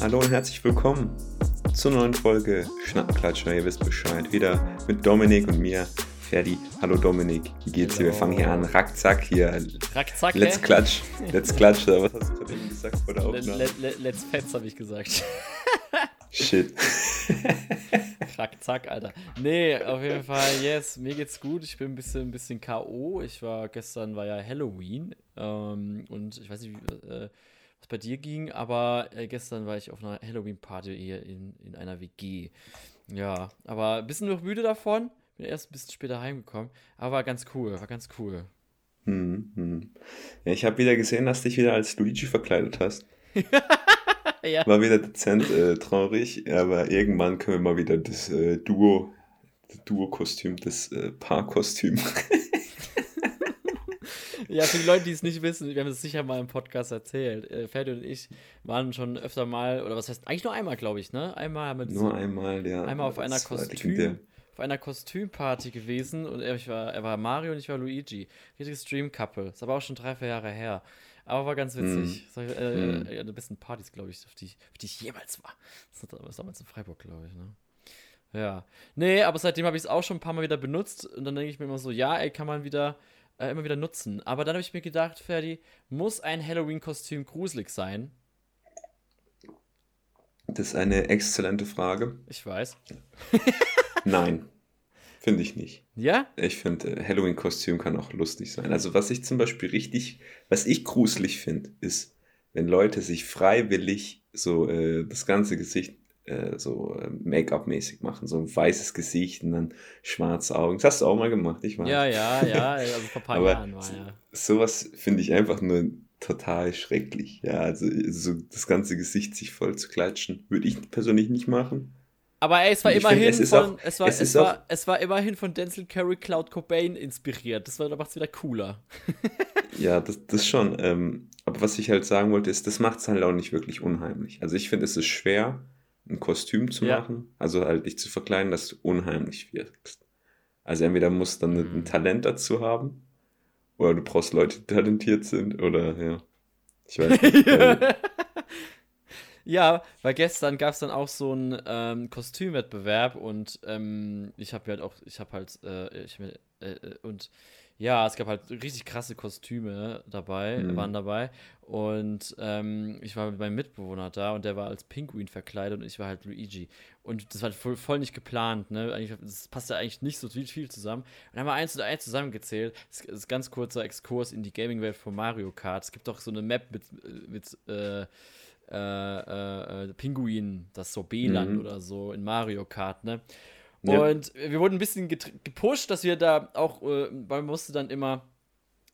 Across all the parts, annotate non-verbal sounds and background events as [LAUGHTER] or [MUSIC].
Hallo und herzlich willkommen zur neuen Folge Schnappenklatscher. Ihr wisst Bescheid. Wieder mit Dominik und mir, Ferdi. Hallo Dominik, wie geht's dir? Wir fangen hier an. Rackzack hier. Rackzack, Let's? Klatsch. Let's Klatsch. Was hast du gerade eben gesagt vor der Aufnahme? let, let, let's Fetz, habe ich gesagt. Shit. [LAUGHS] Rackzack, Alter. Nee, auf jeden Fall, yes, mir geht's gut. Ich bin ein bisschen, ein bisschen K.O. Ich war, gestern war ja Halloween. Ähm, und ich weiß nicht, wie, äh, was bei dir ging, aber äh, gestern war ich auf einer Halloween-Party hier in, in einer WG. Ja, aber ein bisschen noch müde davon. Bin erst ein bisschen später heimgekommen. Aber war ganz cool, war ganz cool. Hm, hm. Ja, ich habe wieder gesehen, dass du dich wieder als Luigi verkleidet hast. [LAUGHS] Ja. War wieder dezent äh, traurig, aber irgendwann können wir mal wieder das äh, Duo, das Duo-Kostüm, das äh, Paar-Kostüm. [LAUGHS] Ja, für die Leute, die es nicht wissen, wir haben es sicher mal im Podcast erzählt. Äh, Ferdi und ich waren schon öfter mal, oder was heißt, eigentlich nur einmal, glaube ich, ne? Einmal haben wir das- Nur einmal, ja. einmal auf einer Kostüm, auf einer Kostümparty gewesen und er, war, er war Mario und ich war Luigi. Richtiges Dream Couple. Ist aber auch schon drei, vier Jahre her. Aber war ganz witzig. Das war, äh, Mhm. äh, die besten Partys, glaube ich, auf die, ich- auf die ich jemals war. Das war das war damals in Freiburg, glaube ich, ne? Ja. Nee, aber seitdem habe ich es auch schon ein paar Mal wieder benutzt und dann denke ich mir immer so, ja, ey, kann man wieder äh, immer wieder nutzen. Aber dann habe ich mir gedacht, Ferdi, muss ein Halloween-Kostüm gruselig sein? Das ist eine exzellente Frage. Ich weiß. Nein, finde ich nicht. Ja? Ich finde, äh, Halloween-Kostüm kann auch lustig sein. Also was ich zum Beispiel richtig, was ich gruselig finde, ist, wenn Leute sich freiwillig so äh, das ganze Gesicht äh, so äh, Make-up-mäßig machen. So ein weißes Gesicht und dann schwarze Augen. Das hast du auch mal gemacht, ich weiß. Ja, ja, ja. [LAUGHS] Also vor ein paar Jahren war ja. sowas finde ich einfach nur total schrecklich. Ja, also so das ganze Gesicht sich voll zu klatschen, würde ich persönlich nicht machen. Aber ey, es war Ich immerhin finde, es von, auch- es war, es es, war, es war immerhin von Denzel Curry Cloud Cobain inspiriert. Das war, da macht's wieder cooler. [LAUGHS] Ja, das, das schon. Ähm, aber was ich halt sagen wollte, ist, das macht es halt auch nicht wirklich unheimlich. Also ich finde, es ist schwer, ein Kostüm zu Ja. machen, also halt dich zu verkleiden, dass du unheimlich wirkst. Also entweder musst du dann Mhm. ein Talent dazu haben, oder du brauchst Leute, die talentiert sind, oder ja. Ich weiß [LAUGHS] nicht. weil- [LAUGHS] Ja, weil gestern gab es dann auch so einen ähm, Kostümwettbewerb und ähm, ich habe halt auch, ich habe halt, äh, ich hab mir, äh, äh, und ja, es gab halt richtig krasse Kostüme dabei, Mhm. waren dabei und ähm, ich war mit meinem Mitbewohner da und der war als Pinguin verkleidet und ich war halt Luigi. Und das war voll, voll nicht geplant, ne, eigentlich, das passt ja eigentlich nicht so viel, viel zusammen. Und dann haben wir eins zu eins zusammengezählt, das ist ein ganz kurzer Exkurs in die Gaming-Welt von Mario Kart, es gibt auch so eine Map mit, äh, mit, äh, äh, äh, äh, Pinguin, das Sorbeland Mhm. oder so in Mario Kart, ne? Ja. Und wir wurden ein bisschen gepusht, dass wir da auch, äh, weil man musste dann immer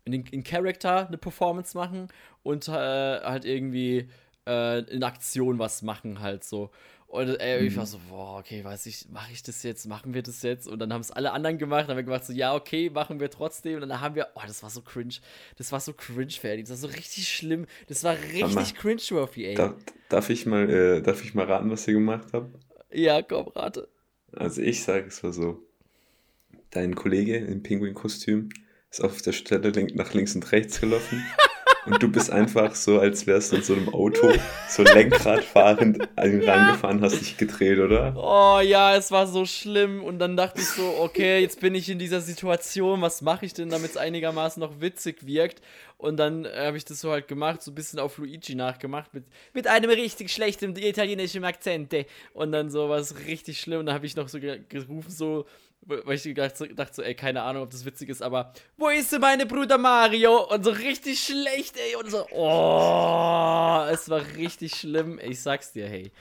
in, in Character eine Performance machen und äh, halt irgendwie äh, in Aktion was machen halt so. Und äh, ich war so, boah, okay, weiß ich, mache ich das jetzt, machen wir das jetzt? Und dann haben es alle anderen gemacht, dann haben wir gemacht so, ja, okay, machen wir trotzdem. Und dann haben wir, oh, das war so cringe, das war so cringe fertig, das war so richtig schlimm, das war richtig cringe-worthy, ey. Darf, darf, ich mal, äh, darf ich mal raten, was ihr gemacht habt? Ja, komm, rate. Also ich sage es war so. Dein Kollege im Pinguin-Kostüm ist auf der Stelle nach links und rechts gelaufen. [LAUGHS] und du bist einfach so, als wärst du in so einem Auto, so Lenkrad fahrend an ihn rangefahren, hast dich gedreht, oder? Oh ja, es war so schlimm. Und dann dachte ich so, okay, jetzt bin ich in dieser Situation, was mache ich denn, damit es einigermaßen noch witzig wirkt? Und dann äh, habe ich das so halt gemacht, so ein bisschen auf Luigi nachgemacht, mit, mit einem richtig schlechten italienischen Akzent. ey. Und dann so was richtig schlimm. Und dann habe ich noch so ge gerufen, so, weil ich gedacht, dachte so, ey, keine Ahnung, ob das witzig ist, aber wo ist denn meine Bruder Mario? Und so richtig schlecht, ey. Und so, oh, es war richtig schlimm. Ich sag's dir, hey.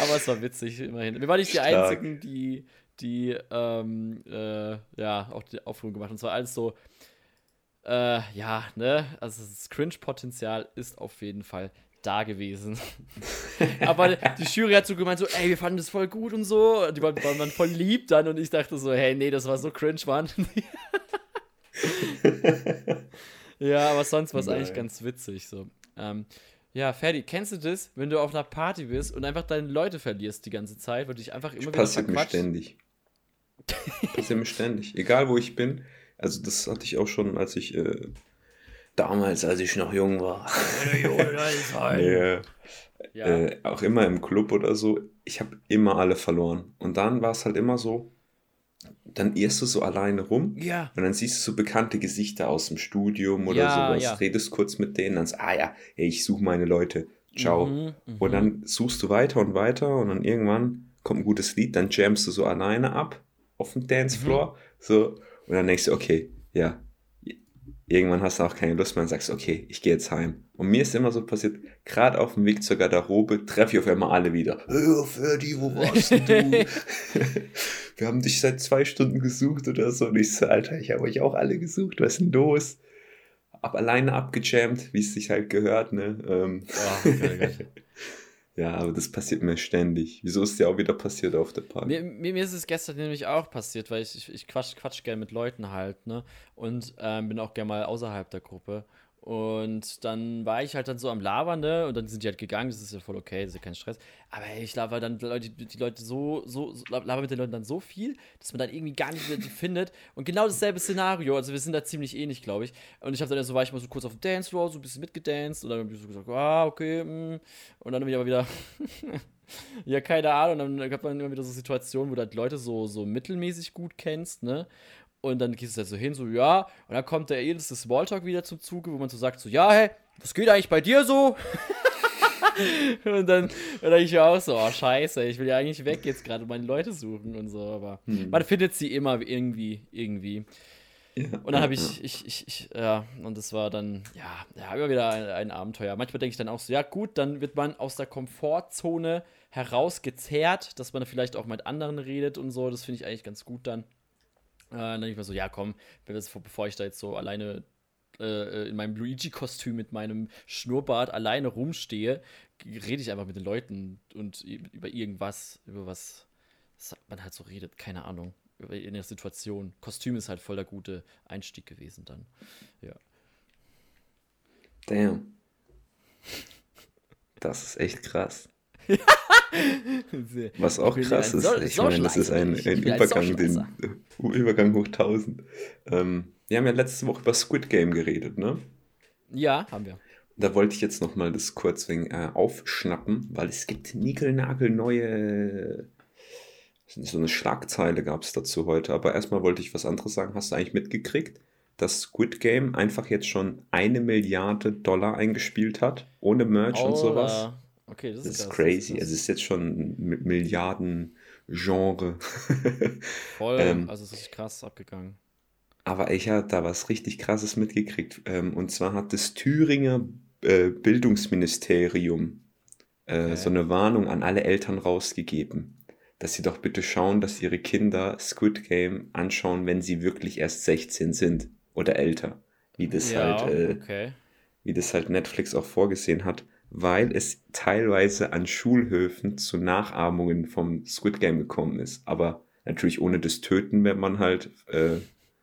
Aber es war witzig, immerhin. Wir waren nicht die Stark. Einzigen, die, die, ähm, äh, ja, auch die Aufführung gemacht haben. Und zwar alles so, äh, ja, ne, also das Cringe-Potenzial ist auf jeden Fall da gewesen. [LAUGHS] Aber die Jury hat so gemeint, so, ey, wir fanden das voll gut und so. Die waren, waren voll lieb dann und ich dachte so, hey, nee, das war so cringe, Mann. [LAUGHS] ja, aber sonst war es eigentlich ganz witzig so. Ähm, ja, Ferdi, kennst du das, wenn du auf einer Party bist und einfach deine Leute verlierst die ganze Zeit, weil du dich einfach immer wieder Passiert mir ständig. [LAUGHS] Passiert mir ständig. Egal wo ich bin. Also das hatte ich auch schon, als ich äh, damals, als ich noch jung war. [LAUGHS] ja. ja. Äh, auch immer im Club oder so, ich habe immer alle verloren. Und dann war es halt immer so, dann irrst du so alleine rum ja. und dann siehst du so bekannte Gesichter aus dem Studium oder ja, sowas, ja. redest kurz mit denen, dann sagst ah ja, hey, ich suche meine Leute, ciao. Mhm, und mhm. dann suchst du weiter und weiter und dann irgendwann kommt ein gutes Lied, dann jamst du so alleine ab auf dem Dancefloor, mhm. so, und dann denkst du, okay, ja, irgendwann hast du auch keine Lust mehr und sagst, okay, ich gehe jetzt heim. Und mir ist immer so passiert, gerade auf dem Weg zur Garderobe treffe ich auf einmal alle wieder. Hör, Ferdi, wo warst du? [LAUGHS] Wir haben dich seit zwei Stunden gesucht oder so. Und ich so, Alter, ich habe euch auch alle gesucht, was ist denn los? Hab alleine abgejammt, wie es sich halt gehört, ne? Ähm. Oh, geil. [LAUGHS] Ja, aber das passiert mir ständig. Wieso ist dir auch wieder passiert auf der Party? Mir, mir, ist es gestern nämlich auch passiert, weil ich, ich, ich quatsch, quatsch gerne mit Leuten halt, ne? Und ähm, bin auch gerne mal außerhalb der Gruppe. Und dann war ich halt dann so am Labern, ne? Und dann sind die halt gegangen, das ist ja voll okay, das ist ja kein Stress. Aber ich laber dann Leute, die Leute so, so, so laber mit den Leuten dann so viel, dass man dann irgendwie gar nicht mehr die findet. Und genau dasselbe Szenario, also wir sind da ziemlich ähnlich, glaube ich. Und ich habe dann so, war ich mal so kurz auf dem Dancefloor, so ein bisschen mitgedanced und dann habe ich so gesagt, ah, okay, mh. Mm. und dann bin ich aber wieder. [LAUGHS] ja, keine Ahnung. Und dann hat man immer wieder so Situationen, wo du halt Leute so, so mittelmäßig gut kennst, ne? Und dann gehst du da so hin, so, ja. Und dann kommt der älteste Smalltalk wieder zum Zuge, wo man so sagt, so, ja, hey, was geht eigentlich bei dir so? [LAUGHS] und dann, dann ich ja auch so, oh, scheiße, ich will ja eigentlich weg jetzt gerade meine Leute suchen und so. Aber hm. man findet sie immer irgendwie, irgendwie. Ja, und dann habe ich, ich, ich, ich, ja, und das war dann, ja, ja immer wieder ein, ein Abenteuer. Manchmal denke ich dann auch so, ja gut, dann wird man aus der Komfortzone herausgezerrt, dass man vielleicht auch mit anderen redet und so. Das finde ich eigentlich ganz gut dann. Äh, dann denke ich mir so, ja komm, bevor ich da jetzt so alleine äh, in meinem Luigi-Kostüm mit meinem Schnurrbart alleine rumstehe, rede ich einfach mit den Leuten und über irgendwas, über was man halt so redet, keine Ahnung, in der Situation. Kostüm ist halt voll der gute Einstieg gewesen dann. Ja. Damn. Das ist echt krass. [LAUGHS] [LAUGHS] Was auch krass ist, ich meine, das ist ein, ein Übergang, den, [LAUGHS] Übergang hoch 1000. Ähm, wir haben ja letzte Woche über Squid Game geredet, ne? Ja, haben wir. Da wollte ich jetzt nochmal das kurz wegen, äh, aufschnappen, weil es gibt niegelnagelneue. So eine Schlagzeile gab es dazu heute. Aber erstmal wollte ich was anderes sagen. Hast du eigentlich mitgekriegt, dass Squid Game einfach jetzt schon eine Milliarde Dollar eingespielt hat? Ohne Merch oh, und sowas? Okay, das, das ist, crazy. Das ist es ist jetzt schon Milliarden Genre. [LAUGHS] Voll, ähm, also es ist krass abgegangen. Aber ich habe da was richtig krasses mitgekriegt. Ähm, und zwar hat das Thüringer äh, Bildungsministerium äh, okay. so eine Warnung an alle Eltern rausgegeben, dass sie doch bitte schauen, dass ihre Kinder Squid Game anschauen, wenn sie wirklich erst 16 sind oder älter. Wie das ja, halt, äh, okay. wie das halt Netflix auch vorgesehen hat weil es teilweise an Schulhöfen zu Nachahmungen vom Squid Game gekommen ist. Aber natürlich ohne das Töten, wenn man halt äh,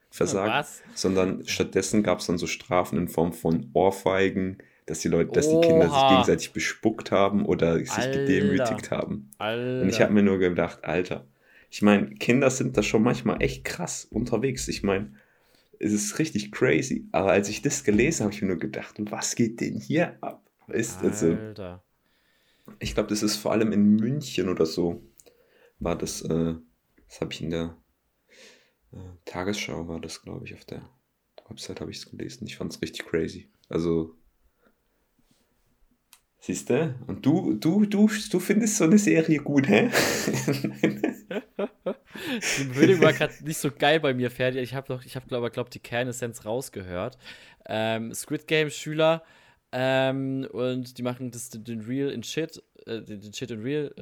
versagt, Was? sondern stattdessen gab es dann so Strafen in Form von Ohrfeigen, dass die Leute, dass die Kinder sich gegenseitig bespuckt haben oder sich Alter. gedemütigt haben. Alter. Und ich habe mir nur gedacht, Alter, ich meine, Kinder sind da schon manchmal echt krass unterwegs. Ich meine, es ist richtig crazy. Aber als ich das gelesen habe, habe ich mir nur gedacht, was geht denn hier ab? Weißt also, Alter. Ich glaube, das ist vor allem in München oder so. War das, äh, das habe ich in der äh, Tagesschau, war das, glaube ich, auf der Website habe ich es gelesen. Ich fand es richtig crazy. Also, siehst du? Und du, du, du, du findest so eine Serie gut, hä? [LAUGHS] die Begründung war gerade nicht so geil bei mir, Ferdi. Ich habe, ich habe, glaube glaub, die Kernessenz rausgehört. Ähm, Squid Game Schüler ähm, und die machen das, den Real in Shit, äh, den Shit in Real,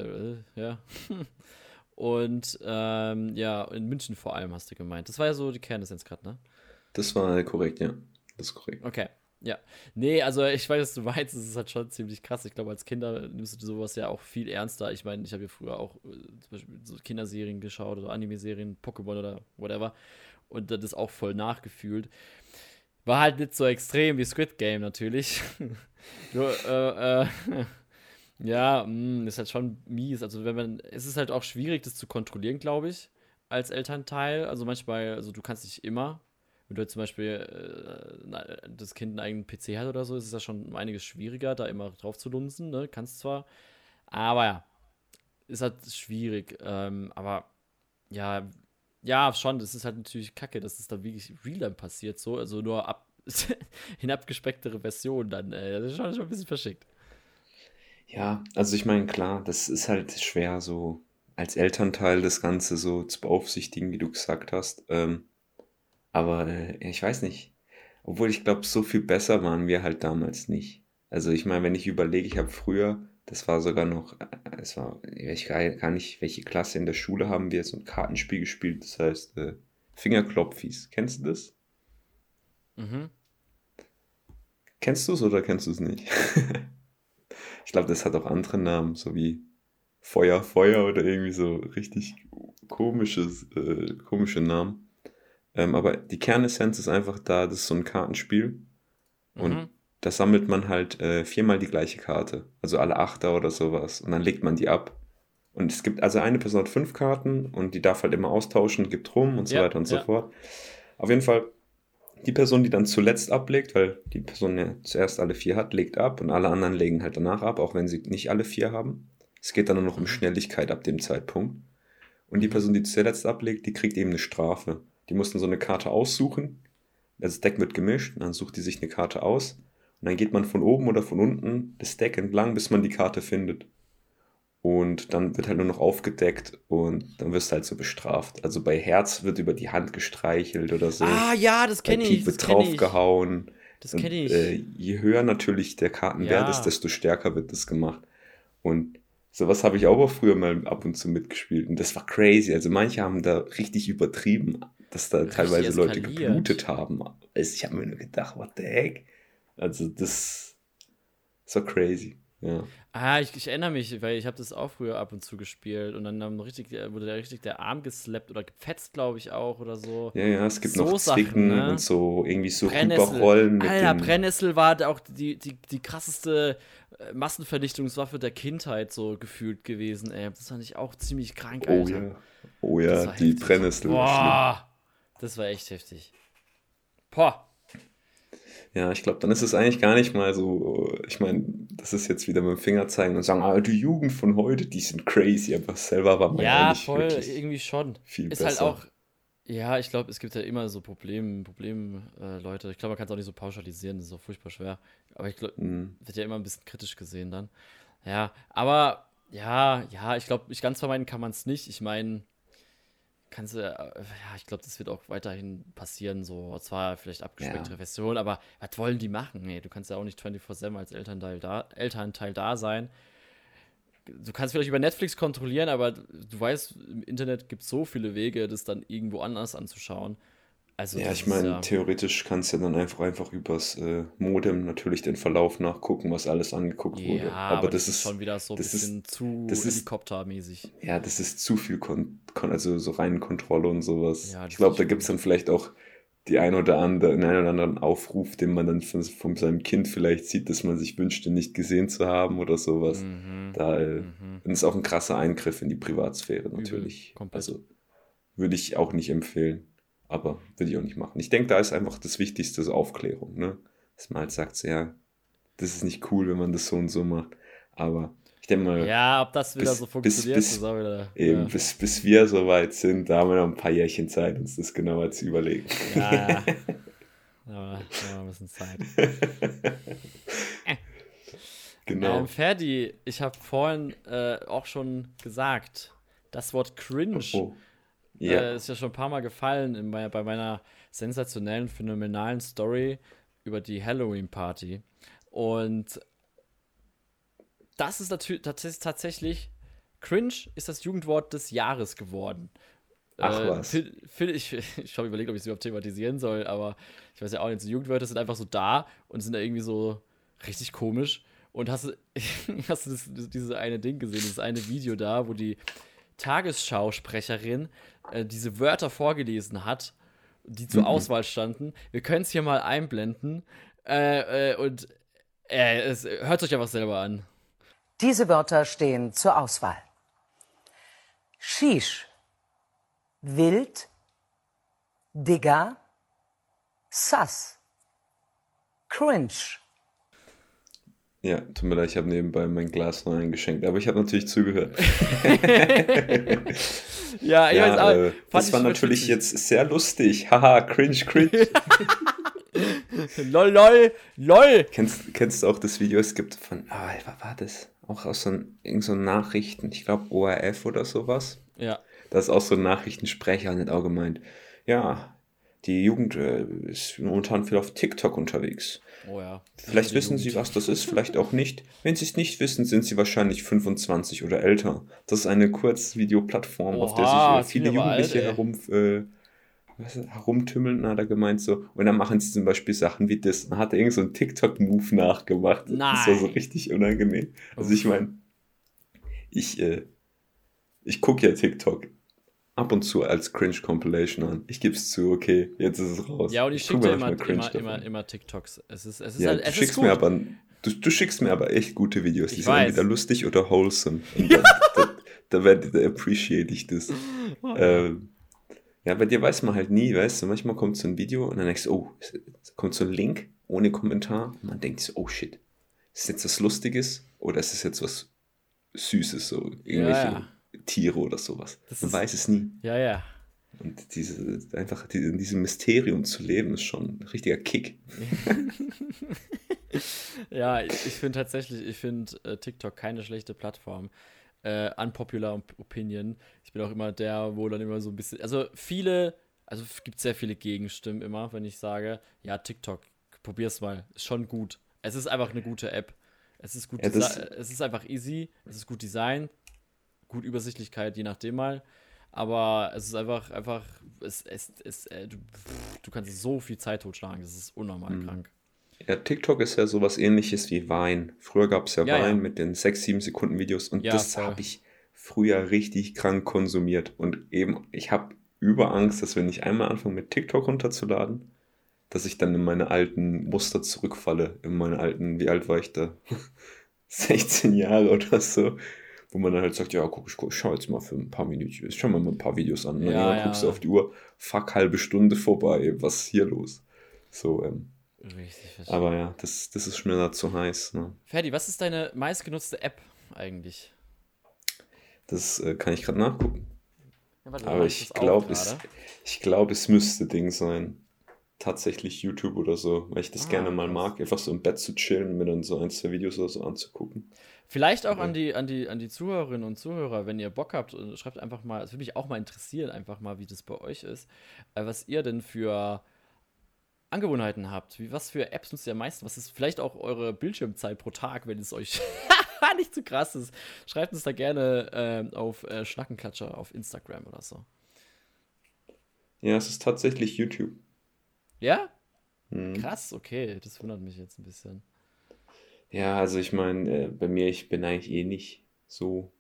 äh, ja. [LAUGHS] und ähm, ja, in München vor allem hast du gemeint. Das war ja so die Kernessenz gerade, ne? Das war korrekt, ja. Das ist korrekt. Okay. Ja. Nee, also ich weiß, was du meinst, es ist halt schon ziemlich krass. Ich glaube, als Kinder nimmst du sowas ja auch viel ernster. Ich meine, ich habe ja früher auch äh, zum Beispiel so Kinderserien geschaut oder Anime-Serien, Pokémon oder whatever. Und das auch voll nachgefühlt. War halt nicht so extrem wie Squid Game natürlich. [LAUGHS] Nur, äh, äh, [LAUGHS] ja, mh, mm, ist halt schon mies. Also wenn man, es ist halt auch schwierig, das zu kontrollieren, glaube ich, als Elternteil. Also manchmal, also du kannst nicht immer wenn du jetzt zum Beispiel äh, das Kind einen eigenen PC hat oder so, ist es ja schon einiges schwieriger, da immer drauf zu lunzen, ne? Kannst zwar, aber ja, ist halt schwierig. Ähm, aber ja, ja, schon, das ist halt natürlich kacke, dass es dann wirklich real passiert, so, also nur ab [LAUGHS] in abgespecktere Version dann, äh, das ist schon, schon ein bisschen verschickt. Ja, also ich meine, klar, das ist halt schwer, so als Elternteil das Ganze so zu beaufsichtigen, wie du gesagt hast. Ähm, aber äh, ich weiß nicht. Obwohl ich glaube, so viel besser waren wir halt damals nicht. Also ich meine, wenn ich überlege, ich habe früher, das war sogar noch, äh, es war, ich weiß gar nicht, welche Klasse in der Schule haben wir so ein Kartenspiel gespielt, das heißt äh, Fingerklopfis. Kennst du das? Mhm. Kennst du es oder kennst du es nicht? [LAUGHS] ich glaube, das hat auch andere Namen, so wie Feuer, Feuer oder irgendwie so richtig komisches, äh, komische Namen. Ähm, aber die Kernessenz ist einfach da, das ist so ein Kartenspiel. Und mhm. Da sammelt man halt äh, viermal die gleiche Karte. Also alle Achter oder sowas. Und dann legt man die ab. Und es gibt, also eine Person hat fünf Karten und die darf halt immer austauschen, gibt rum und so ja, weiter und ja. so fort. Auf jeden Fall, die Person, die dann zuletzt ablegt, weil die Person ja zuerst alle vier hat, legt ab und alle anderen legen halt danach ab, auch wenn sie nicht alle vier haben. Es geht dann nur noch um mhm. Schnelligkeit ab dem Zeitpunkt. Und die Person, die zuletzt ablegt, die kriegt eben eine Strafe. Die mussten so eine Karte aussuchen. Das Deck wird gemischt, und dann sucht die sich eine Karte aus. Und dann geht man von oben oder von unten das Deck entlang, bis man die Karte findet. Und dann wird halt nur noch aufgedeckt und dann wirst du halt so bestraft. Also bei Herz wird über die Hand gestreichelt oder so. Ah ja, das kenne ich. wird draufgehauen. Das kenne ich. Äh, je höher natürlich der Kartenwert ja. ist, desto stärker wird das gemacht. Und sowas habe ich auch früher mal ab und zu mitgespielt. Und das war crazy. Also manche haben da richtig übertrieben dass da teilweise Leute geblutet haben. Also ich habe mir nur gedacht, what the heck? Also das, war crazy. Ja. Ah, ich, ich erinnere mich, weil ich habe das auch früher ab und zu gespielt und dann haben richtig, wurde da richtig der Arm geslappt oder gefetzt, glaube ich auch oder so. Ja, ja, es gibt so noch Zwicken ne? und so irgendwie so Rüberrollen. Mit Alter, Brennnessel war auch die, die, die krasseste äh, Massenvernichtungswaffe der Kindheit so gefühlt gewesen, ey. Das fand ich auch ziemlich krank, Alter. Oh ja, oh ja die Brennnessel. Boah. Das war echt heftig. Boah. Ja, ich glaube, dann ist es eigentlich gar nicht mal so, ich meine, das ist jetzt wieder mit dem Finger zeigen und sagen, ah, die Jugend von heute, die sind crazy, aber selber war man ja eigentlich voll, irgendwie schon. Viel ist halt besser. halt auch, ja, ich glaube, es gibt ja immer so Probleme, Problem, äh, Leute. Ich glaube, man kann es auch nicht so pauschalisieren, das ist auch furchtbar schwer. Aber ich glaube, mhm. wird ja immer ein bisschen kritisch gesehen dann. Ja, aber ja, ja, ich glaube, ich ganz vermeiden kann man es nicht. Ich meine, kannst du, äh, ja, ich glaube, das wird auch weiterhin passieren, so zwar vielleicht abgespecktere ja. Version, aber was wollen die machen? Nee, du kannst ja auch nicht 24-7 als Elternteil da, Elternteil da sein. Du kannst vielleicht über Netflix kontrollieren, aber du weißt, im Internet gibt es so viele Wege, das dann irgendwo anders anzuschauen. Also ja, ich meine, ja theoretisch kannst du dann einfach einfach übers äh, Modem natürlich den Verlauf nachgucken, was alles angeguckt ja, wurde. Aber, aber das, das, ist schon wieder so ein bisschen ist, zu helikoptermäßig. Ja, das ist zu viel, Kon Kon also so rein Kontrolle und sowas. Ja, ich glaube, da gibt es dann vielleicht auch die ein oder andere, einen oder anderen Aufruf, den man dann von, von, seinem Kind vielleicht sieht, dass man sich wünscht, den nicht gesehen zu haben oder sowas. Mhm. Da äh, mhm. ist auch ein krasser Eingriff in die Privatsphäre natürlich. Übel, also würde ich auch nicht empfehlen. Aber würde ich auch nicht machen. Ich denke, da ist einfach das Wichtigste so Aufklärung, ne? Dass man halt sagt, ja, das ist nicht cool, wenn man das so und so macht. Aber ich denke mal. Ja, ob das wieder bis, so funktioniert, bis, bis, wieder, eben, ja. bis, bis wir so weit sind, da haben wir noch ein paar Jährchen Zeit, uns das genauer zu überlegen. Ja, ja. [LAUGHS] Aber ja, ein bisschen Zeit. [LAUGHS] genau. Ähm, Ferdi, ich habe vorhin äh, auch schon gesagt, das Wort cringe. Oh, oh. Ja. Äh, ist ja schon ein paar Mal gefallen in, bei, bei meiner sensationellen, phänomenalen Story über die Halloween-Party. Und das ist natürlich tatsächlich, cringe ist das Jugendwort des Jahres geworden. Ach äh, was. Phil, ich [LAUGHS] ich habe überlegt, ob ich es überhaupt thematisieren soll, aber ich weiß ja auch nicht, so Jugendwörter sind einfach so da und sind da irgendwie so richtig komisch. Und hast du, [LAUGHS] hast du das, dieses eine Ding gesehen, das eine Video da, wo die Tagesschausprecherin äh, diese Wörter vorgelesen hat, die zur mhm. Auswahl standen. Wir können es hier mal einblenden. Äh, äh, und äh, es, hört euch einfach selber an. Diese Wörter stehen zur Auswahl. Shish, wild, Digger, Sus. Cringe. Ja, tut mir leid, ich habe nebenbei mein Glas neu eingeschenkt, aber ich habe natürlich zugehört. [LAUGHS] Ja, ich weiß, Ja, aber äh, fand das war natürlich witzig. jetzt sehr lustig. Haha, cringe, cringe. [LAUGHS] Lol, lol, lol. kennst, kennst du auch das Video? Es gibt von, ah, was war das? Auch aus so, ein, irgend so Nachrichten, ich glaube ORF oder sowas. Ja. Da ist auch so ein Nachrichtensprecher und hat auch gemeint, ja, die Jugend äh, ist momentan viel auf TikTok unterwegs. Oh ja. Vielleicht wissen Sie, was das ist, [LAUGHS] vielleicht auch nicht. Wenn Sie es nicht wissen, sind Sie wahrscheinlich 25 oder älter. Das ist eine Kurzvideoplattform, auf der sich äh, viele aber Jugendliche alt, herum, äh, was, herumtümmeln, hat er gemeint so. Und dann machen sie zum Beispiel Sachen wie das. Dann hat er irgend so einen TikTok-Move nachgemacht. Das war so Nein. richtig unangenehm. Also ich meine, ich, äh, ich gucke ja TikTok ab und zu als Cringe-Compilation an. Ich gebe es zu, okay, jetzt ist es raus. Ja, und ich guck schicke dir immer, immer, immer, immer TikToks. Es ist, es ist Ja, halt, du es ist schickst mir aber du, du schickst mir aber echt gute Videos. Die Ich sind weiß. entweder lustig oder wholesome. [LAUGHS] Und da, da, da, da appreciate ich das. ähm, ja, bei dir weiß man halt nie, weißt du, manchmal kommt so ein Video und dann denkst du, oh, kommt so ein Link ohne Kommentar und man denkt so, oh shit, ist jetzt was Lustiges oder ist es jetzt was Süßes, so irgendwelche ja. Tiere oder sowas. Das man ist- weiß es nie. Ja, ja. Und diese, einfach in diesem Mysterium zu leben, ist schon ein richtiger Kick. [LAUGHS] Ja, ich, ich finde tatsächlich, ich finde äh, TikTok keine schlechte Plattform. Äh, unpopular Op- Opinion. Ich bin auch immer der, wo dann immer so ein bisschen. Also viele, also es gibt sehr viele Gegenstimmen immer, wenn ich sage, ja, TikTok, probier's mal. Ist schon gut. Es ist einfach eine gute App. Es ist gut Ja, es ist einfach easy, es ist gut Design, gut Übersichtlichkeit, je nachdem mal. Aber es ist einfach, einfach, es, es, es, äh, du, du kannst so viel Zeit totschlagen, das ist unnormal Mhm. krank. Ja, TikTok ist ja sowas ähnliches wie Wein. Früher gab es ja, Ja, Wein ja. mit den 6, 7 Sekunden Videos und Ja, das habe ich früher richtig krank konsumiert. Und eben, ich habe Überangst, dass wenn ich einmal anfange mit TikTok runterzuladen, dass ich dann in meine alten Muster zurückfalle. In meine alten, wie alt war ich da? [LAUGHS] 16 Jahre oder so. Wo man dann halt sagt, ja, guck, ich, guck, ich schau jetzt mal für ein paar Minuten, ich schau mir mal ein paar Videos an. Und dann Ja, irgendwann ja. guckst du auf die Uhr, fuck, halbe Stunde vorbei, was ist hier los? So, ähm, Richtig verstehe. aber ja, das, das ist mir da zu heiß. Ne? Ferdi, was ist deine meistgenutzte App eigentlich? Das äh, kann ich gerade nachgucken. Ja, warte, Aber ich glaube, es, ich glaub, es müsste Ding sein. Tatsächlich YouTube oder so, weil ich das Ah, gerne mal mag, einfach so im Bett zu chillen und mir dann so ein, zwei Videos oder so anzugucken. Vielleicht auch an die, an, die, an die Zuhörerinnen und Zuhörer, wenn ihr Bock habt, und schreibt einfach mal, es würde mich auch mal interessieren, einfach mal, wie das bei euch ist, äh, was ihr denn für Angewohnheiten habt. Wie, was für Apps nutzt ihr am meisten? Was ist vielleicht auch eure Bildschirmzeit pro Tag, wenn es euch [LAUGHS] nicht zu krass ist? Schreibt uns da gerne ähm, auf äh, Schnackenklatscher auf Instagram oder so. Ja, es ist tatsächlich YouTube. Ja? Mhm. Krass, okay, das wundert mich jetzt ein bisschen. Ja, also ich meine, äh, bei mir, ich bin eigentlich eh nicht so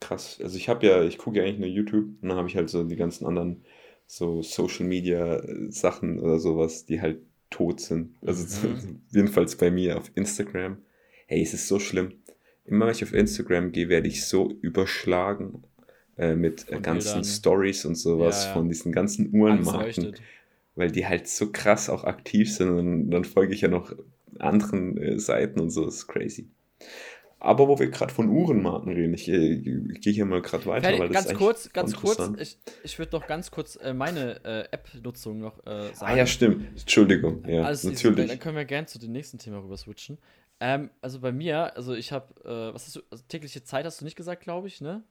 krass. Also ich habe ja, ich gucke ja eigentlich nur YouTube und dann habe ich halt so die ganzen anderen so Social Media äh, Sachen oder sowas, die halt tot sind. Also Mhm. [LAUGHS] jedenfalls bei mir auf Instagram. Hey, es ist so schlimm. Immer wenn ich auf Instagram gehe, werde ich so überschlagen äh, mit äh, ganzen Bildern. Stories und sowas Ja, ja. von diesen ganzen Uhrenmarken weil die halt so krass auch aktiv sind und dann folge ich ja noch anderen äh, Seiten und so, das ist crazy. Aber wo wir gerade von Uhrenmarken reden, ich, äh, ich gehe hier mal gerade weiter, Ferdi, weil das ganz kurz, ganz kurz, ich, ich würde noch ganz kurz äh, meine äh, App-Nutzung noch äh, sagen. Ah ja, stimmt. Entschuldigung. Ja, easy. natürlich. Dann können wir gerne zu dem nächsten Thema rüber switchen. Ähm, also bei mir, also ich habe, äh, was hast du, also tägliche Zeit hast du nicht gesagt, glaube ich, ne?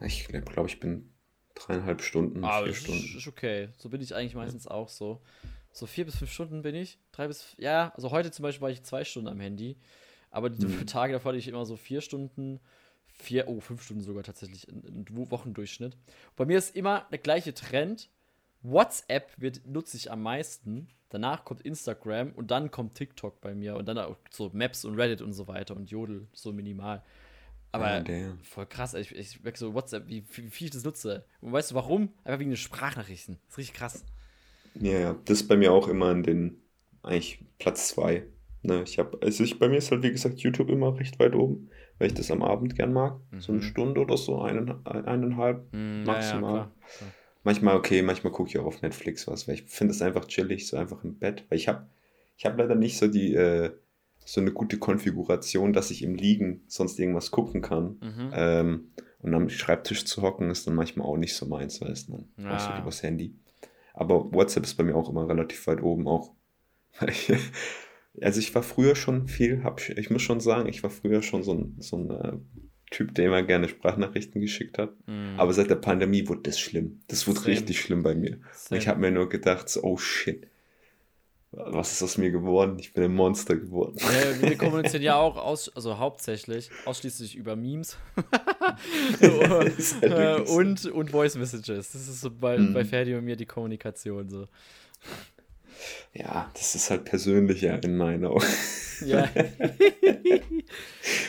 Ich glaube, ich bin dreieinhalb Stunden, Ah, vier Stunden. ist okay. So bin ich eigentlich meistens auch so. So vier bis fünf Stunden bin ich. Drei bis, ja, also heute zum Beispiel war ich zwei Stunden am Handy. Aber die Mhm. Tage davor hatte ich immer so vier Stunden, vier, oh, fünf Stunden sogar tatsächlich im Wochendurchschnitt. Bei mir ist immer der gleiche Trend. WhatsApp wird, nutze ich am meisten. Danach kommt Instagram und dann kommt TikTok bei mir und dann auch so Maps und Reddit und so weiter und Jodel so minimal. Aber damn. voll krass, ich, ich merke so WhatsApp, wie, wie viel ich das nutze. Und weißt du warum? Einfach wegen den Sprachnachrichten. Das ist richtig krass. Ja, ja, das ist bei mir auch immer in den, eigentlich Platz zwei. Ne, ich habe, also ich, bei mir ist halt wie gesagt YouTube immer recht weit oben, weil ich das am Abend gern mag. So eine Mhm. Stunde oder so, einen, eineinhalb Mm, maximal. klar, klar. manchmal okay, manchmal gucke ich auch auf Netflix was, weil ich finde es einfach chillig, so einfach im Bett. Weil ich habe ich hab leider nicht so die, äh, so eine gute Konfiguration, dass ich im Liegen sonst irgendwas gucken kann. Mhm. Ähm, und am Schreibtisch zu hocken ist dann manchmal auch nicht so meins, weißt du, dann Ja. lieber das Handy. Aber WhatsApp ist bei mir auch immer relativ weit oben auch. [LAUGHS] Also ich war früher schon viel, hab, ich muss schon sagen, ich war früher schon so ein, so ein äh, Typ, der immer gerne Sprachnachrichten geschickt hat. Mhm. Aber seit der Pandemie wurde das schlimm. Das wurde Same. richtig schlimm bei mir. Ich habe mir nur gedacht, so, oh shit, was ist aus mir geworden? Ich bin ein Monster geworden. Ja, wir [LAUGHS] kommunizieren ja auch aus, also hauptsächlich ausschließlich über Memes [LAUGHS] [LAUGHS] äh, und, und Voice Messages. Das ist so bei, Mhm. bei Ferdi und mir die Kommunikation so. Ja, das ist halt persönlicher in meinen Augen. Ja.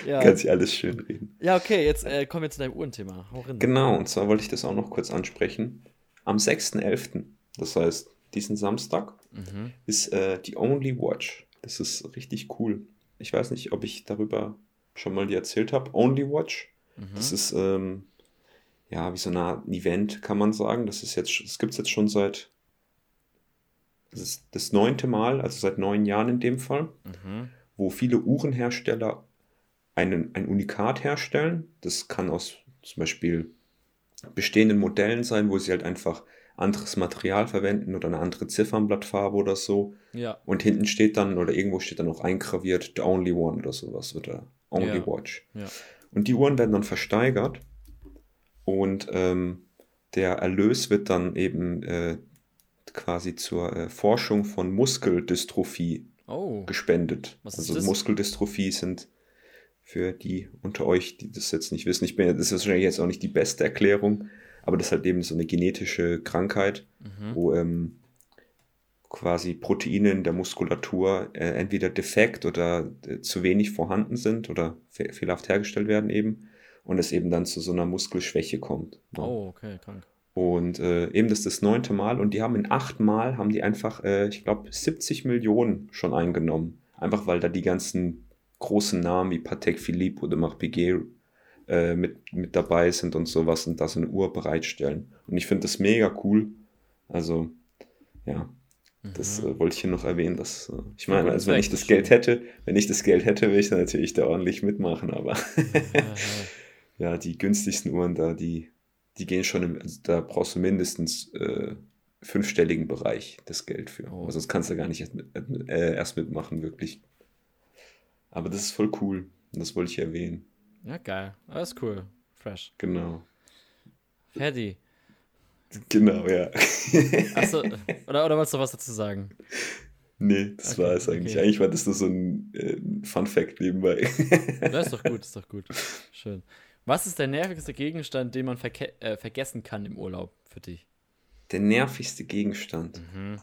ja. Kann sich alles schön reden. ja, okay, jetzt äh, kommen wir zu deinem Uhrenthema. Genau, und zwar wollte ich das auch noch kurz ansprechen. Am 6.11., das heißt diesen Samstag, Mhm. ist äh, die Only Watch. Das ist richtig cool. Ich weiß nicht, ob ich darüber schon mal dir erzählt habe. Only Watch. Mhm. Das ist ähm, ja wie so eine Art Event, kann man sagen. Das ist jetzt, das gibt es jetzt schon seit das ist das neunte Mal, also seit neun Jahren in dem Fall, Mhm. wo viele Uhrenhersteller einen, ein Unikat herstellen. Das kann aus zum Beispiel bestehenden Modellen sein, wo sie halt einfach anderes Material verwenden oder eine andere Ziffernblattfarbe oder so. Ja. Und hinten steht dann, oder irgendwo steht dann auch eingraviert, The Only One oder sowas, oder Only Ja. Watch. Ja. Und die Uhren werden dann versteigert und ähm, der Erlös wird dann eben äh, quasi zur äh, Forschung von Muskeldystrophie Oh. gespendet. Was also? Muskeldystrophie sind für die unter euch, die das jetzt nicht wissen, ich bin, das ist wahrscheinlich jetzt auch nicht die beste Erklärung, aber das ist halt eben so eine genetische Krankheit, Mhm. wo ähm, quasi Proteine in der Muskulatur äh, entweder defekt oder äh, zu wenig vorhanden sind oder fe fehlerhaft hergestellt werden eben und es eben dann zu so einer Muskelschwäche kommt. ne? Oh, okay, krank. Und äh, eben das ist das neunte Mal und die haben in acht Mal, haben die einfach, äh, ich glaube, 70 Millionen schon eingenommen. Einfach weil da die ganzen großen Namen wie Patek Philippe oder Marc Piguet äh, mit, mit dabei sind und sowas und da so eine Uhr bereitstellen. Und ich finde das mega cool. Also, ja, das Mhm. äh, wollte ich hier noch erwähnen. Dass, äh, ich meine, also wenn ich das Geld hätte, wenn ich das Geld hätte, würde ich natürlich da ordentlich mitmachen, aber [LAUGHS] Ja, die günstigsten Uhren da, die, die gehen schon, im, also da brauchst du mindestens äh, fünfstelligen Bereich das Geld für. Oh. Aber sonst kannst du gar nicht erst, mit, äh, erst mitmachen, wirklich. Aber das ist voll cool. Und das wollte ich erwähnen. Ja, geil. Das ist cool. Fresh. Genau. Ferdi. Genau, ja. Achso, oder, oder wolltest du was dazu sagen? nee, das Okay, war es eigentlich. okay. Eigentlich war das nur so ein äh, Fun-Fact nebenbei. Das ist doch gut, ist doch gut. Schön. Was ist der nervigste Gegenstand, den man äh, vergessen kann im Urlaub für dich? Der nervigste Gegenstand. Mhm.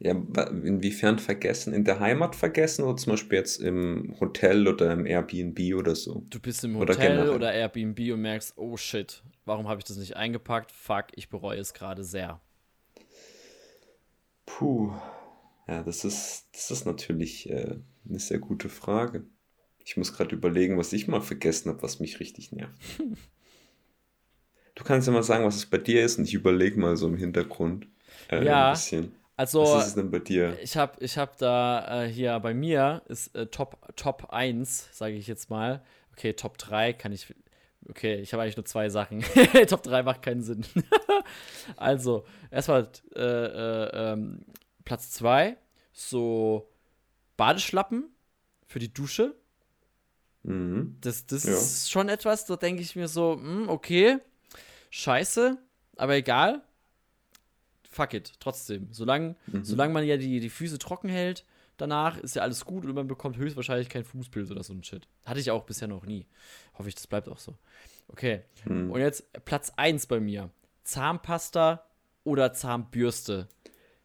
Ja, inwiefern vergessen? In der Heimat vergessen oder zum Beispiel jetzt im Hotel oder im Airbnb oder so? Du bist im Oder Hotel generell. oder, Airbnb und merkst, oh shit, warum habe ich das nicht eingepackt? Fuck, ich bereue es gerade sehr. Puh. Ja, das ist, das ist natürlich äh, eine sehr gute Frage. Ich muss gerade überlegen, was ich mal vergessen habe, was mich richtig nervt. [LAUGHS] Du kannst ja mal sagen, was es bei dir ist und ich überlege mal so im Hintergrund äh, Ja, ein bisschen. Also, Was ist denn bei dir? ich habe ich hab da äh, hier bei mir ist äh, Top, Top 1, sage ich jetzt mal. Okay, Top 3 kann ich. Okay, ich habe eigentlich nur zwei Sachen. [LAUGHS] Top 3 macht keinen Sinn. [LAUGHS] also, erstmal äh, äh, ähm, Platz 2, so Badeschlappen für die Dusche. Mhm. Das, das Ja. ist schon etwas, da denke ich mir so, hm, okay, scheiße, aber egal. Fuck it, trotzdem. Solange Mhm. solange man ja die, die Füße trocken hält, danach ist ja alles gut und man bekommt höchstwahrscheinlich kein Fußpilz oder so ein Shit. Hatte ich auch bisher noch nie. Hoffe ich, das bleibt auch so. Okay. Mhm. Und jetzt Platz 1 bei mir. Zahnpasta oder Zahnbürste.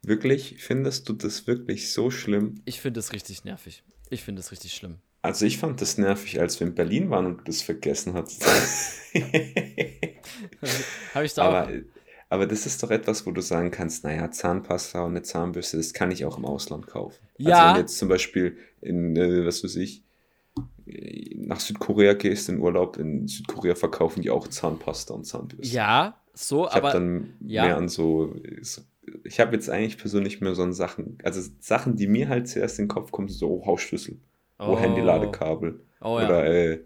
Wirklich? Findest du das wirklich so schlimm? Ich finde es richtig nervig. Ich finde es richtig schlimm. Also ich fand das nervig, als wir in Berlin waren und du das vergessen hast. [LAUGHS] Habe ich da auch. Aber, das ist doch etwas, wo du sagen kannst, naja, Zahnpasta und eine Zahnbürste, das kann ich auch im Ausland kaufen. Ja. Also wenn du jetzt zum Beispiel in, äh, was weiß ich, nach Südkorea gehst in Urlaub, in Südkorea verkaufen die auch Zahnpasta und Zahnbürste. Ja, so, ich habe aber. dann ja. mehr an so, so ich habe jetzt eigentlich persönlich mehr so an Sachen, also Sachen, die mir halt zuerst in den Kopf kommen, so oh, Hausschlüssel, oh, Oh. Handyladekabel Oh ja. oder äh,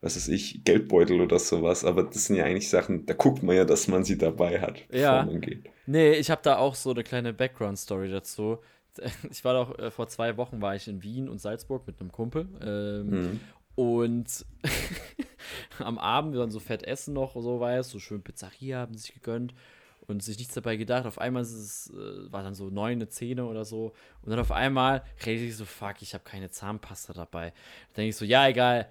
was weiß ich, Geldbeutel oder sowas, aber das sind ja eigentlich Sachen, da guckt man ja, dass man sie dabei hat, bevor Ja. man geht. Nee, ich habe da auch so eine kleine Background-Story dazu. [LAUGHS] Ich war doch, äh, vor zwei Wochen war ich in Wien und Salzburg mit einem Kumpel. Ähm, Mhm. Und [LAUGHS] am Abend, wir waren so fett essen noch, so weiß, so schön Pizzeria haben sich gegönnt und sich nichts dabei gedacht. Auf einmal ist es, äh, war dann so neun, eine Zehn oder so. Und dann auf einmal rede ich so, fuck, ich habe keine Zahnpasta dabei. Dann denke ich so, ja, egal.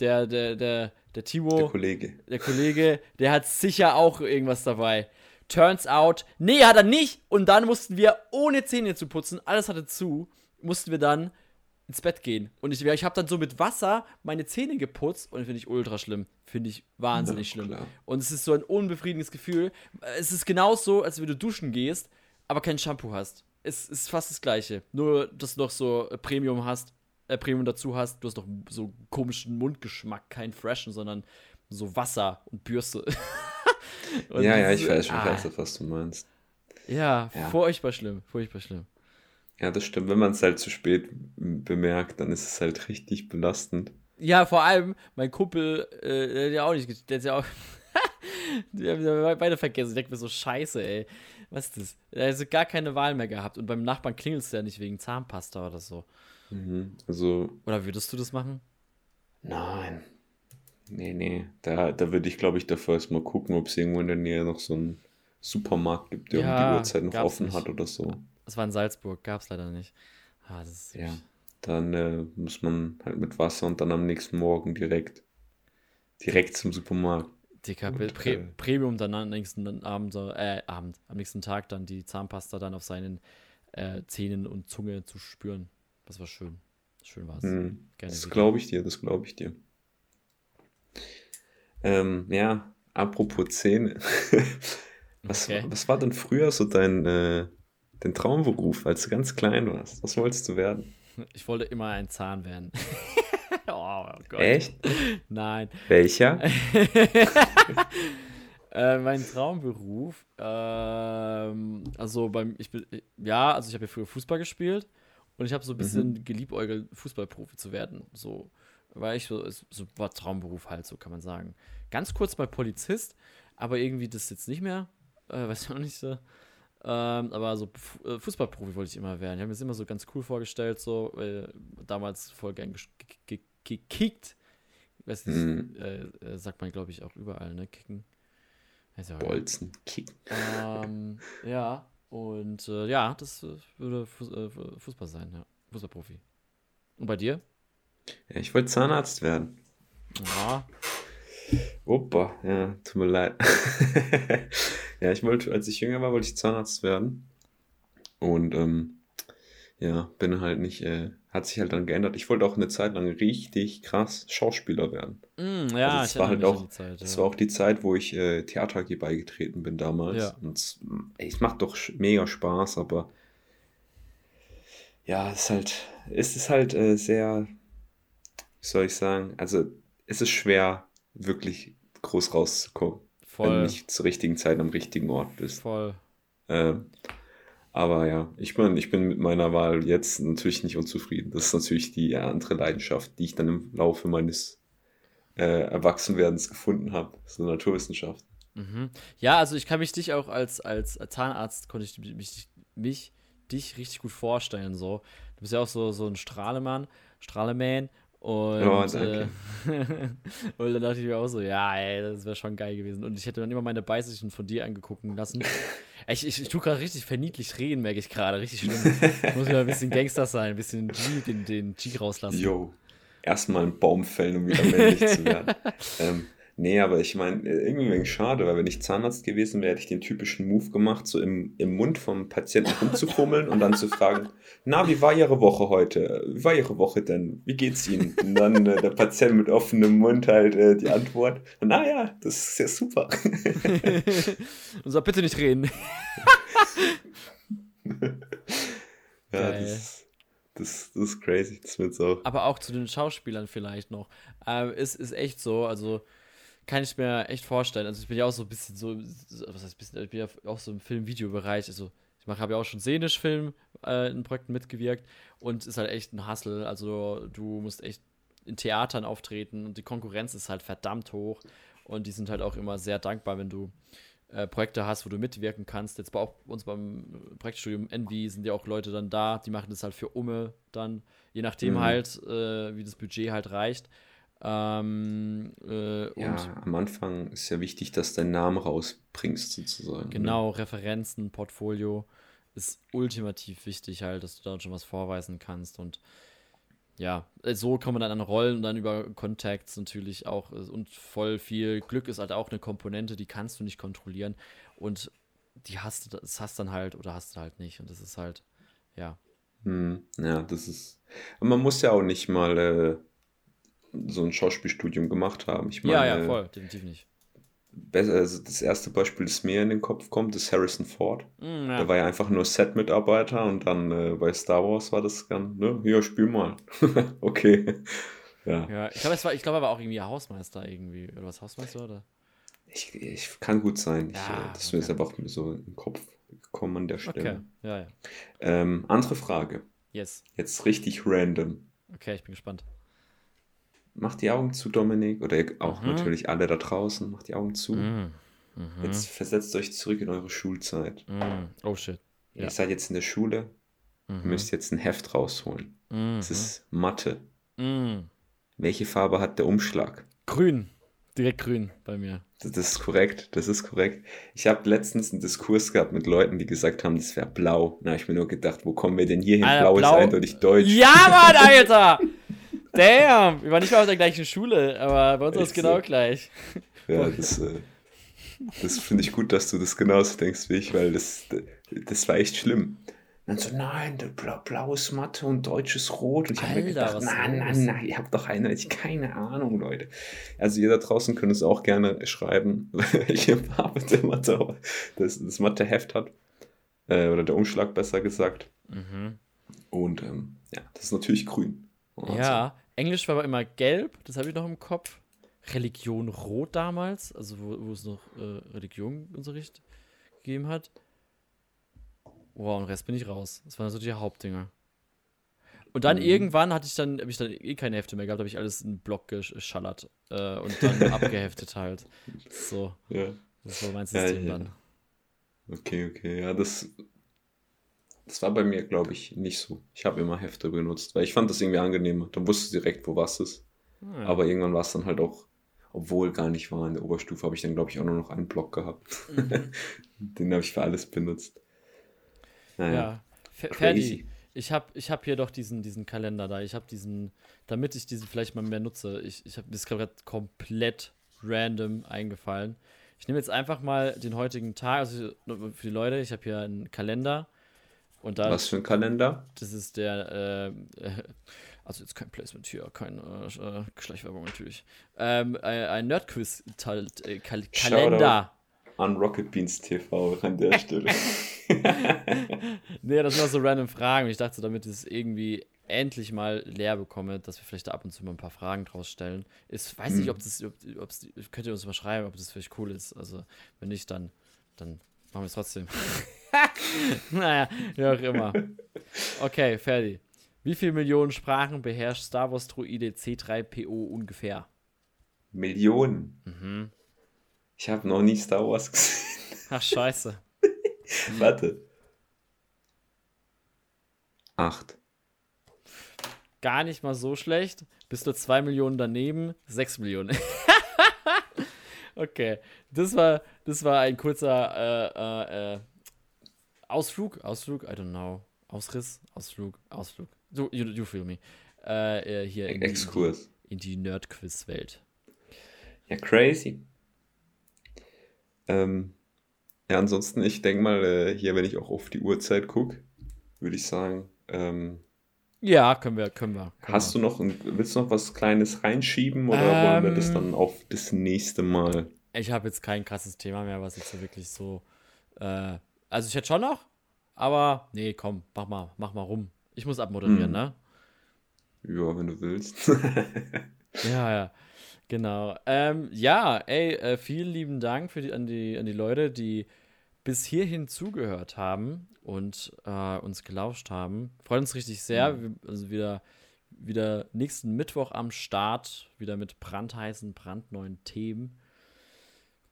Der, der, der, der Timo Der Kollege. der Kollege, der hat sicher auch irgendwas dabei. Turns out, nee, hat er nicht. Und dann mussten wir, ohne Zähne zu putzen, alles hatte zu, mussten wir dann ins Bett gehen. Und ich, ich habe dann so mit Wasser meine Zähne geputzt und finde ich ultra schlimm. Finde ich wahnsinnig Ja, schlimm. Und es ist so ein unbefriedigendes Gefühl. Es ist genauso, als wenn du duschen gehst, aber kein Shampoo hast. Es ist fast das Gleiche. Nur, dass du noch so Premium hast, äh, Premium dazu hast. Du hast noch so komischen Mundgeschmack, kein Freshen, sondern so Wasser und Bürste. [LAUGHS] Und ja, ja, ich weiß, ich ah, weiß, was du meinst. Ja, Ja. furchtbar schlimm, furchtbar schlimm. Ja, das stimmt. Wenn man es halt zu spät bemerkt, dann ist es halt richtig belastend. Ja, vor allem, mein Kumpel, äh, der hat ja auch nicht, der hat ja auch, [LAUGHS] die haben beide vergessen. Ich denke mir so, scheiße, ey. Was ist das? Er hat also gar keine Wahl mehr gehabt. Und beim Nachbarn klingelt es ja nicht wegen Zahnpasta oder so. Mhm. Also, Oder würdest du das machen? nein. Nee, nee. Da, da würde ich, glaube ich, davor erstmal gucken, ob es irgendwo in der Nähe noch so einen Supermarkt gibt, der um Ja, die Uhrzeit noch offen nicht. hat oder so. Das war in Salzburg, gab's leider nicht. Ah, das ist Ja. Dann äh, muss man halt mit Wasser und dann am nächsten Morgen direkt, direkt zum Supermarkt. Dicker, Pre äh, Premium dann am nächsten Abend, äh, Abend, am nächsten Tag dann die Zahnpasta dann auf seinen äh, Zähnen und Zunge zu spüren. Das war schön. Schön war's. Mhm. Gerne Das glaube ich dir, das glaube ich dir. Ähm, ja, apropos Zähne. [LAUGHS] was, Okay. was war denn früher so dein, äh, dein Traumberuf, als du ganz klein warst? Was wolltest du werden? Ich wollte immer ein Zahn werden. [LAUGHS] oh, Gott. Echt? Nein. Welcher? [LAUGHS] Äh, mein Traumberuf, ähm, also beim, ich bin, ja, also ich habe ja früher Fußball gespielt und ich habe so ein bisschen geliebäugelt, Fußballprofi zu werden. So, war ich so, so war Traumberuf halt, so kann man sagen. Ganz kurz mal Polizist, aber irgendwie das jetzt nicht mehr, äh, [LAUGHS] weiß ich auch nicht so. Ähm, aber so äh, Fußballprofi wollte ich immer werden. Ich habe mir das immer so ganz cool vorgestellt, so, weil damals voll gern gekickt. Weiß nicht, Mhm. äh, äh, sagt man, glaube ich, auch überall, ne? Kicken. Bolzen. Kick. ähm, ja, und äh, ja, das äh, würde Fuß, äh, Fußball sein, ja. Fußballprofi. Und bei dir? Ja, ich wollte Zahnarzt werden. Ja, Opa, ja, tut mir leid. [LAUGHS] ja, ich wollte, als ich jünger war, wollte ich Zahnarzt werden. Und ähm, ja, bin halt nicht, äh, hat sich halt dann geändert. Ich wollte auch eine Zeit lang richtig krass Schauspieler werden. mm, ja, Also es ich war halt auch- die Zeit, Das ja. war auch die Zeit, wo ich äh, Theater AG beigetreten bin damals. Ja. Und es, ey, es macht doch mega Spaß, aber ja, es ist halt, es ist halt äh, sehr, wie soll ich sagen, also es ist schwer, wirklich groß rauszukommen, wenn du voll, nicht zur richtigen Zeit am richtigen Ort bist. voll. Ähm, aber ja, ich bin, ich bin mit meiner Wahl jetzt natürlich nicht unzufrieden. Das ist natürlich die andere Leidenschaft, die ich dann im Laufe meines äh, Erwachsenwerdens gefunden habe, so Naturwissenschaften. Mhm. Ja, also ich kann mich dich auch als, als Zahnarzt, konnte ich mich, mich dich richtig gut vorstellen, so. Du bist ja auch so, so ein Strahlemann, Strahleman und, Ja, äh, danke. [LAUGHS] und dann dachte ich mir auch so, ja, ey, das wäre schon geil gewesen. Und ich hätte dann immer meine Beißichten von dir angegucken lassen. Ich, ich, ich tue gerade richtig verniedlich reden, merke ich gerade. Richtig schlimm. Ich [LAUGHS] muss wieder ein bisschen Gangster sein, ein bisschen G, den, den G rauslassen. Yo, erstmal einen Baum fällen, um wieder männlich zu werden. [LAUGHS] ähm, nee, aber ich meine, irgendwie wegen schade, weil wenn ich Zahnarzt gewesen wäre, hätte ich den typischen Move gemacht, so im, im Mund vom Patienten rumzufummeln und dann zu fragen, [LAUGHS] na, wie war Ihre Woche heute? Wie war Ihre Woche denn? Wie geht's Ihnen? Und dann äh, der Patient mit offenem Mund halt äh, die Antwort, na ja, das ist ja super. [LAUGHS] Und sag bitte nicht reden. [LAUGHS] ja, Geil. das, Das, das ist crazy, das wird's auch. Aber auch zu den Schauspielern vielleicht noch. Ähm, ist, ist echt so, also kann ich mir echt vorstellen. Also ich bin ja auch so ein bisschen so, was heißt bisschen, ich bin ja auch so im Film-Video-Bereich, also ich habe ja auch schon szenisch Film äh, in Projekten mitgewirkt und ist halt echt ein Hustle. Also du musst echt in Theatern auftreten und die Konkurrenz ist halt verdammt hoch und die sind halt auch immer sehr dankbar, wenn du äh, Projekte hast, wo du mitwirken kannst. Jetzt bei auch uns beim Projektstudium Envy sind ja auch Leute dann da, die machen das halt für Umme dann, je nachdem mhm. halt, äh, wie das Budget halt reicht. Ähm, äh, ja, am Anfang ist ja wichtig, dass dein Name rausbringst, sozusagen. Ne? Genau, ne? Referenzen, Portfolio ist ultimativ wichtig halt, dass du da schon was vorweisen kannst und ja, so kommt man dann an Rollen und dann über Contacts natürlich auch und voll viel Glück ist halt auch eine Komponente, die kannst du nicht kontrollieren und die hast du, das hast dann halt oder hast du halt nicht und das ist halt, ja. Hm, ja, das ist, man muss ja auch nicht mal äh, so ein Schauspielstudium gemacht haben. Ich meine, ja, ja, voll, definitiv nicht also das erste Beispiel, das mir in den Kopf kommt, ist Harrison Ford. Mm, ja. Der war ja einfach nur Set-Mitarbeiter und dann äh, bei Star Wars war das dann, ne, ja, spiel mal. [LAUGHS] okay. Ja. ja ich glaube, glaub, er war auch irgendwie Hausmeister irgendwie. Oder was Hausmeister oder? Ich, ich kann gut sein. Ich, ja, äh, das okay. ist aber auch so im Kopf gekommen an der Stelle. Okay, ja, ja. Ähm, andere Frage. Yes. Jetzt richtig random. Okay, ich bin gespannt. Mach die Augen zu, Dominik. Oder auch mhm. natürlich alle da draußen. Macht die Augen zu. Mhm. Mhm. Jetzt versetzt euch zurück in eure Schulzeit. Mhm. Oh shit. Ja. Ihr seid jetzt in der Schule. Ihr mhm. müsst jetzt ein Heft rausholen. Es ist Mathe. Welche Farbe hat der Umschlag? Grün. Direkt grün bei mir. Das, ist korrekt, das ist korrekt. Ich habe letztens einen Diskurs gehabt mit Leuten, die gesagt haben, das wäre blau. Habe ich mir nur gedacht, wo kommen wir denn hier hin? Blau, blau ist eindeutig deutsch. Ja, Mann, Alter! [LAUGHS] Damn, wir waren nicht mal auf der gleichen Schule, aber bei uns ist es genau gleich. Ja, das, äh, das finde ich gut, dass du das genauso denkst wie ich, weil das, das war echt schlimm. Und dann so, nein, Blau, blaues Matte und deutsches Rot. Und ich habe mir gedacht, nein, nein, nein, ihr habt doch eindeutig keine Ahnung, Leute. Also ihr da draußen könnt es auch gerne schreiben, [LAUGHS] welche Farbe der Mathe, das, das Matheheft hat. Äh, oder der Umschlag besser gesagt. Mhm. Und ähm, ja, das ist natürlich grün. Ja, Englisch war aber immer gelb, das habe ich noch im Kopf. Religion rot damals, also wo, wo es noch äh, Religionunterricht gegeben hat. Wow, und Rest bin ich raus. Das waren so die Hauptdinger. Und dann mhm. irgendwann hatte ich dann, habe ich dann eh keine Hefte mehr gehabt, habe ich alles in einen Block geschallert äh, und dann [LAUGHS] abgeheftet halt. So. Ja. Das war mein System ja, ja. dann. Okay, okay. Ja, das das war bei mir, glaube ich, nicht so. Ich habe immer Hefte benutzt, weil ich fand das irgendwie angenehmer. Dann wusstest du direkt, wo was ist. Ah, ja. Aber irgendwann war es dann halt auch, obwohl gar nicht war, in der Oberstufe habe ich dann, glaube ich, auch nur noch einen Block gehabt. Mhm. [LAUGHS] Den habe ich für alles benutzt. Naja. Ja, Ferdi, ich habe ich hab hier doch diesen, diesen Kalender da. Ich habe diesen, damit ich diesen vielleicht mal mehr nutze. Ich, ich habe mir gerade komplett random eingefallen. Ich nehme jetzt einfach mal den heutigen Tag, also für die Leute, ich habe hier einen Kalender und da, Was für ein Kalender? Das ist der, äh, also jetzt kein Placement hier, keine äh, Geschlechtwerbung natürlich. Ähm, äh, ein Nerdquiz-Kalender. An Rocket Beans TV an der Stelle. [LAUGHS] nee, das sind auch so random Fragen. Ich dachte, damit es irgendwie endlich mal leer bekomme, dass wir vielleicht da ab und zu mal ein paar Fragen draus stellen. Ich weiß nicht, hm. ob das, ob, ob's, könnt ihr uns mal schreiben, ob das vielleicht cool ist. Also, wenn nicht, dann, dann machen wir es trotzdem. [LAUGHS] [LAUGHS] naja, wie auch immer. Okay, fertig. Wie viele Millionen Sprachen beherrscht Star Wars Droide C3PO ungefähr? Millionen? Mhm. Ich habe noch nie Star Wars gesehen. Ach, scheiße. [LAUGHS] Warte. Acht. Gar nicht mal so schlecht. Bist du zwei Millionen daneben? Sechs Millionen. [LAUGHS] okay. Das war, das war ein kurzer äh, äh, äh Ausflug, Ausflug, I don't know. Ausriss, Ausflug, Ausflug. So, you, you feel me. Äh, äh hier in Exkurs. Die, in die Nerd-Quiz-Welt. Ja, crazy. Ähm, ja, ansonsten, ich denke mal, äh, hier, wenn ich auch auf die Uhrzeit gucke, würde ich sagen, ähm, ja, können wir, können wir. Können hast wir. du noch, willst du noch was Kleines reinschieben oder ähm, wollen wir das ähm, dann auf das nächste Mal? Ich habe jetzt kein krasses Thema mehr, was ich so wirklich so äh, also ich hätte schon noch, aber nee, komm, mach mal, mach mal rum. Ich muss abmoderieren, Hm. ne? Ja, wenn du willst. [LAUGHS] Ja, ja. Genau. Ähm, ja, ey, äh, vielen lieben Dank für die, an, die, an die Leute, die bis hierhin zugehört haben und äh, uns gelauscht haben. Freut uns richtig sehr. Wir, also wieder, wieder nächsten Mittwoch am Start, wieder mit brandheißen, brandneuen Themen.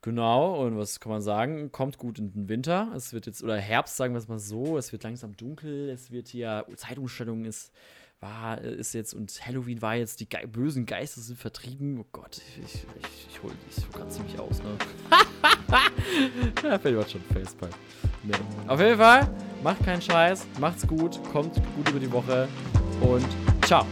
Genau, und was kann man sagen? Kommt gut in den Winter. Es wird jetzt, oder Herbst, sagen wir es mal so. Es wird langsam dunkel. Es wird hier, Zeitumstellung ist, war, ist jetzt, und Halloween war jetzt, die Ge bösen Geister sind vertrieben. Oh Gott, ich, ich, ich, ich hol ich hol grad ziemlich aus, ne? [LAUGHS] ja, fällt mir schon Facepalm. Nee. Auf jeden Fall, macht keinen Scheiß, macht's gut, kommt gut über die Woche und ciao.